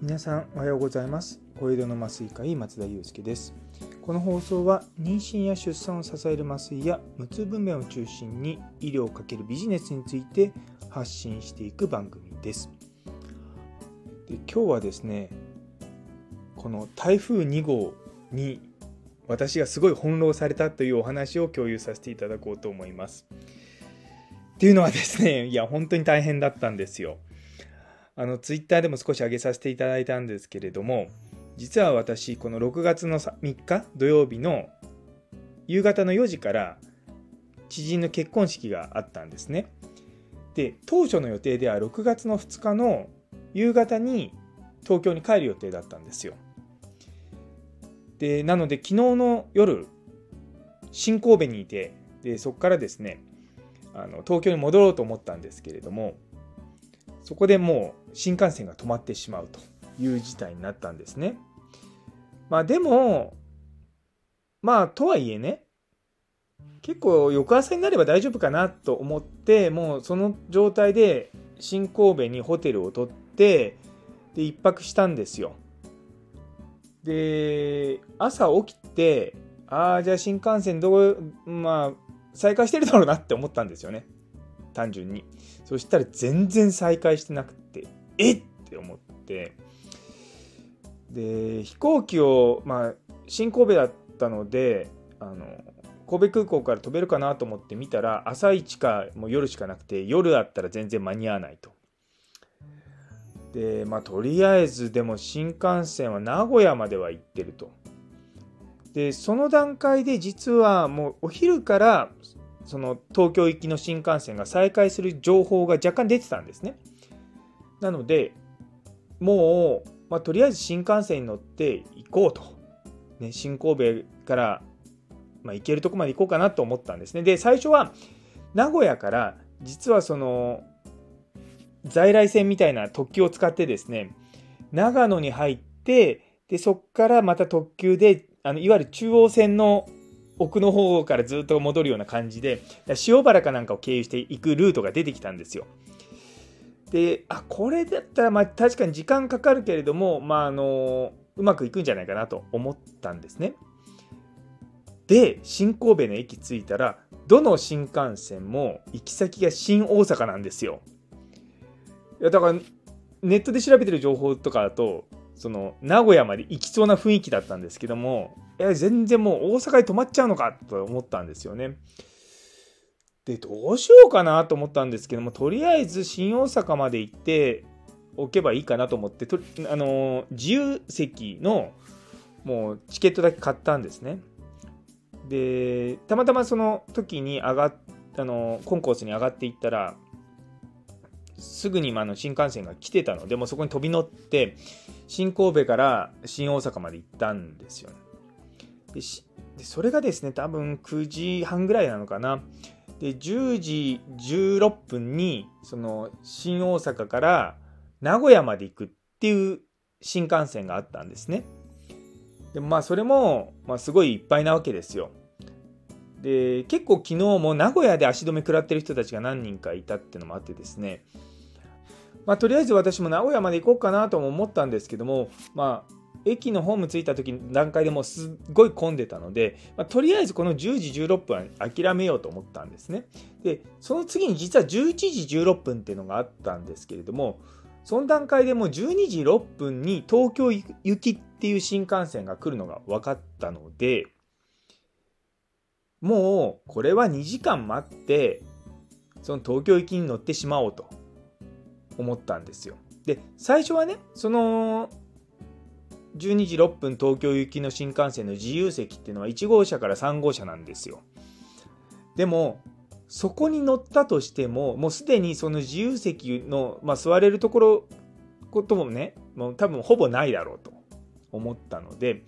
皆さんおはようございます。小江戸の麻酔科医松田祐介です。この放送は妊娠や出産を支える麻酔や無痛分娩を中心に医療をかけるビジネスについて発信していく番組です。で今日はですねこの台風2号に私がすごい翻弄されたというお話を共有させていただこうと思います。っていうのはですね いや本当に大変だったんですよ。あのツイッターでも少し上げさせていただいたんですけれども実は私この6月の3日土曜日の夕方の4時から知人の結婚式があったんですね。で当初の予定では6月の2日の夕方に東京に帰る予定だったんですよ。でなので昨日の夜新神戸にいてでそこからですねあの東京に戻ろうと思ったんですけれどもそこでもう新幹線が止まってしまうという事態になったんですね。まあでも、まあとはいえね、結構翌朝になれば大丈夫かなと思って、もうその状態で新神戸にホテルを取って、で、一泊したんですよ。で、朝起きて、ああ、じゃあ新幹線どこ、まあ、再開してるだろうなって思ったんですよね。単純に。そしたら全然再開してなくて、えって思って、で、飛行機を、まあ、新神戸だったので、あの、神戸空港から飛べるかなと思って見たら、朝一かもう夜しかなくて、夜だったら全然間に合わないと。で、まあ、とりあえずでも新幹線は名古屋までは行ってると。で、その段階で実はもうお昼からその東京行きの新幹線が再開する情報が若干出てたんですね。なので、もう、まあ、とりあえず新幹線に乗って行こうと。ね、新神戸から、まあ、行けるとこまで行こうかなと思ったんですね。で、最初は名古屋から実はその在来線みたいな特急を使ってですね、長野に入って、で、そこからまた特急で、あのいわゆる中央線の奥の方からずっと戻るような感じで、塩原かなんかを経由していくルートが出てきたんですよ。で、あ、これだったら、まあ確かに時間かかるけれども、まああの、うまくいくんじゃないかなと思ったんですね。で、新神戸の駅着いたら、どの新幹線も行き先が新大阪なんですよ。いや、だから、ネットで調べてる情報とかだと、その、名古屋まで行きそうな雰囲気だったんですけども、いや、全然もう大阪に泊まっちゃうのかと思ったんですよね。で、どうしようかなと思ったんですけども、とりあえず新大阪まで行っておけばいいかなと思って、とあの自由席のもうチケットだけ買ったんですね。で、たまたまその時に上がっあのコンコースに上がっていったら、すぐにあの新幹線が来てたので、もそこに飛び乗って、新神戸から新大阪まで行ったんですよ。でそれがですね、多分9時半ぐらいなのかな。で、10時16分に、その、新大阪から名古屋まで行くっていう新幹線があったんですね。でまあ、それも、まあ、すごいいっぱいなわけですよ。で、結構昨日も名古屋で足止め食らってる人たちが何人かいたっていうのもあってですね、まあ、とりあえず私も名古屋まで行こうかなとも思ったんですけども、まあ、駅のホーム着いた時の段階でもうすっごい混んでたので、まあ、とりあえずこの10時16分は諦めようと思ったんですね。で、その次に実は11時16分っていうのがあったんですけれども、その段階でもう12時6分に東京行きっていう新幹線が来るのが分かったので、もうこれは2時間待って、その東京行きに乗ってしまおうと思ったんですよ。で、最初はね、その12時6分東京行きの新幹線の自由席っていうのは1号車から3号車なんですよ。でも、そこに乗ったとしても、もうすでにその自由席の、まあ、座れるところ、こともね、もう多分ほぼないだろうと思ったので、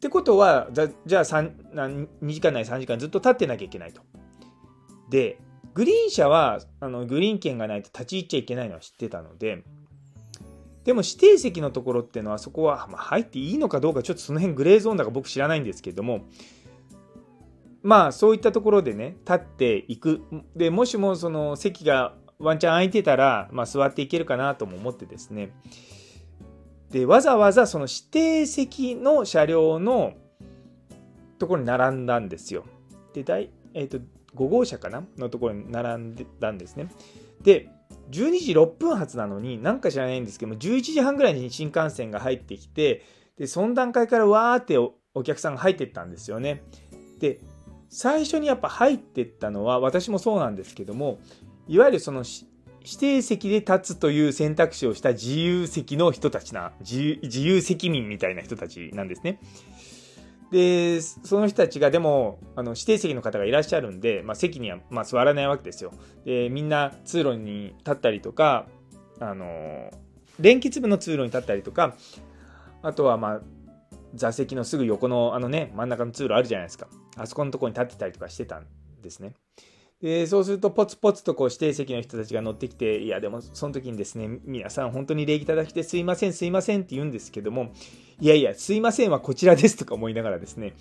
ってことは、じゃあ2時間ない3時間ずっと立ってなきゃいけないと。で、グリーン車はあのグリーン券がないと立ち入っちゃいけないのは知ってたので、でも指定席のところっていうのはそこは、ま入っていいのかどうかちょっとその辺グレーゾーンだか僕知らないんですけどもまあそういったところでね立っていくでもしもその席がワンチャン空いてたら、まあ、座っていけるかなとも思ってですねでわざわざその指定席の車両のところに並んだんですよ。で、大えーと、5号車かなのところに並んでたんですね。で、12時6分発なのに、なんか知らないんですけども、11時半ぐらいに新幹線が入ってきて、で、その段階からわーってお客さんが入ってったんですよね。で、最初にやっぱ入ってったのは、私もそうなんですけども、いわゆるその指指定席で立つという選択肢をした自由席の人たちな、自由自由席民みたいな人たちなんですね。で、その人たちがでも、あの指定席の方がいらっしゃるんで、まあ、席にはま座らないわけですよ。で、みんな通路に立ったりとか、あの、連結部の通路に立ったりとか、あとはまあ、座席のすぐ横のあのね、真ん中の通路あるじゃないですか。あそこのとこに立ってたりとかしてたんですね。でそうするとポツポツとこう指定席の人たちが乗ってきていやでもその時にですね皆さん本当に礼儀正しくてすいませんすいませんって言うんですけどもいやいやすいませんはこちらですとか思いながらですね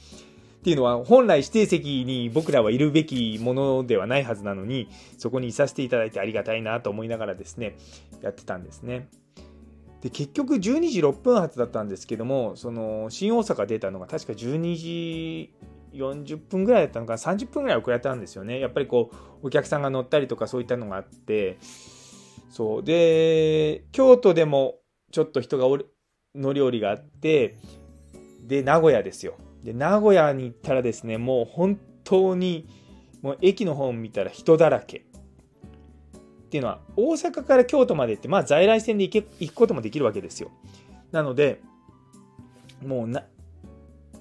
っていうのは本来指定席に僕らはいるべきものではないはずなのにそこにいさせていただいてありがたいなと思いながらですねやってたんですね。で結局12時6分発だったんですけどもその新大阪出たのが確か12時40分ぐらいだったのか30分ぐらい遅れたんですよね。やっぱりこうお客さんが乗ったりとかそういったのがあってそうで京都でもちょっと人が乗り降りがあってで名古屋ですよ。で名古屋に行ったらですねもう本当にもう駅の方見たら人だらけ。っていうのは大阪から京都までってまあ在来線で行け行くこともできるわけですよ。なのでもう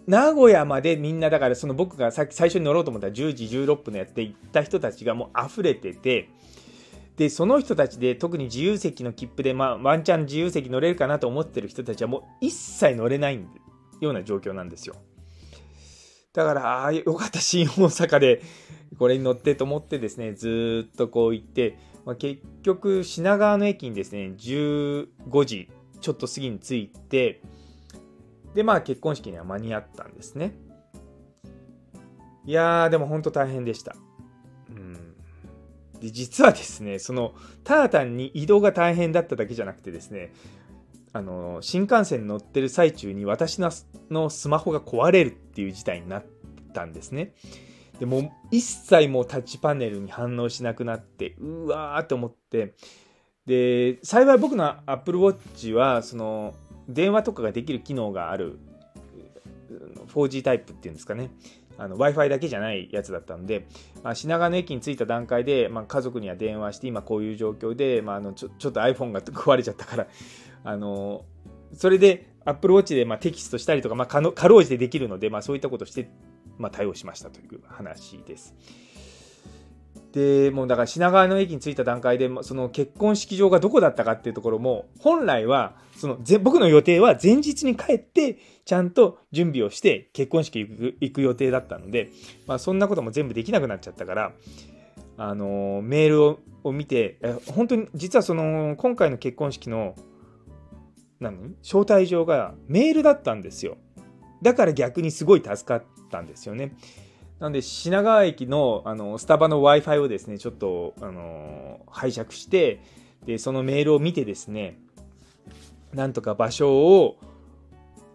名古屋までみんなだからその僕がさっき最初に乗ろうと思ったら10時16分のやって行った人たちがもう溢れててでその人たちで特に自由席の切符で、まあ、ワンチャン自由席乗れるかなと思ってる人たちはもう一切乗れないような状況なんですよ。だからあよかった新大阪でこれに乗ってと思ってですねずっとこう行って、まあ、結局品川の駅にですね15時ちょっと過ぎに着いてで、まあ結婚式には間に合ったんですね。いやー、でも本当大変でした。うん。で、実はですね、その、ただ単に移動が大変だっただけじゃなくてですね、あの、新幹線に乗ってる最中に私ののスマホが壊れるっていう事態になったんですね。でも一切もうタッチパネルに反応しなくなって、うわーって思って、で、幸い僕の Apple Watch は、その、電話とかができる機能がある 4G タイプっていうんですかね。Wi-Fi だけじゃないやつだったんで、まあ、品川の駅に着いた段階で、まあ、家族には電話して、今こういう状況で、まあ、あのちょちょっと iPhone が壊れちゃったから、あのそれで Apple Watch でまあテキストしたりとか、まあ、かのかろうじてできるので、まあ、そういったことして、まあ、対応しましたという話です。でもうだから品川の駅に着いた段階でその結婚式場がどこだったかっていうところも本来はその僕の予定は前日に帰ってちゃんと準備をして結婚式行く行く予定だったので、まあ、そんなことも全部できなくなっちゃったからあのメールをを見て本当に実はその今回の結婚式の何？招待状がメールだったんですよ。だから逆にすごい助かったんですよね。なんで品川駅のあのスタバの Wi-Fi をですね、ちょっとあの拝借して、で、そのメールを見てですね、なんとか場所を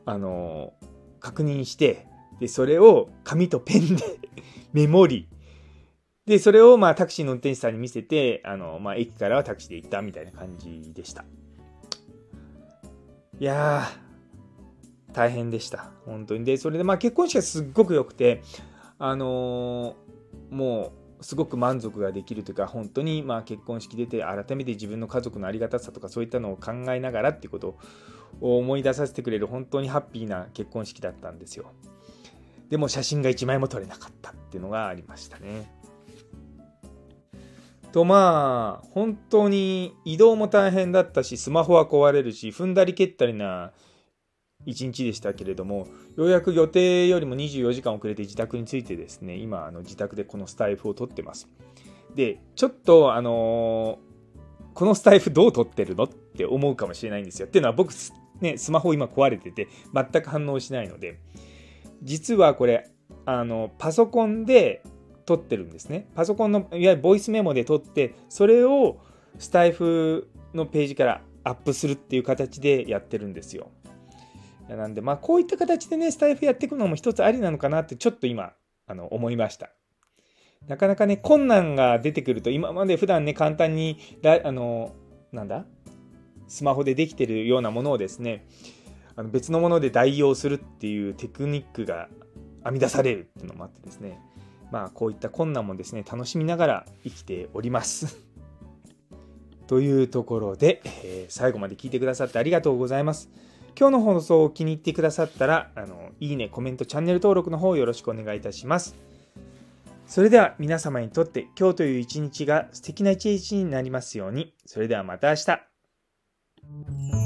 あの確認して、で、それを紙とペンで メモり、で、それをまあタクシーの運転手さんに見せて、あの、まあ駅からはタクシーで行ったみたいな感じでした。いやー、大変でした。本当に。で、それでまあ結婚式はすっごく良くて、あのー、もうすごく満足ができるというか本当にまあ結婚式出て改めて自分の家族のありがたさとかそういったのを考えながらっていうことを思い出させてくれる本当にハッピーな結婚式だったんですよ。でも写真が1枚も撮れなかったっていうのがありましたね。とまあ本当に移動も大変だったしスマホは壊れるし踏んだり蹴ったりな1日でしたけれども、ようやく予定よりも24時間遅れて自宅に着いてですね、今、あの自宅でこのスタイフを撮ってます。で、ちょっと、あのー、このスタイフどう撮ってるのって思うかもしれないんですよ。っていうのは僕、ね、スマホ今壊れてて、全く反応しないので、実はこれ、あのパソコンで撮ってるんですね。パソコンのいわゆるボイスメモで撮ってそれをスタイフのページからアップするっていう形でやってるんですよ。なんでまあこういった形でねスタイフやっていくのも一つありなのかなってちょっと今あの思いました。なかなかね困難が出てくると今まで普段ね簡単にあのなんだスマホでできてるようなものをですねあの別のもので代用するっていうテクニックが編み出されるっていうのもあってですねまあこういった困難もですね楽しみながら生きておりますというところで、えー、最後まで聞いてくださってありがとうございます今日の放送を気に入ってくださったらあのいいねコメントチャンネル登録の方よろしくお願いいたします。それでは皆様にとって今日という一日が素敵な一日になりますように。それではまた明日。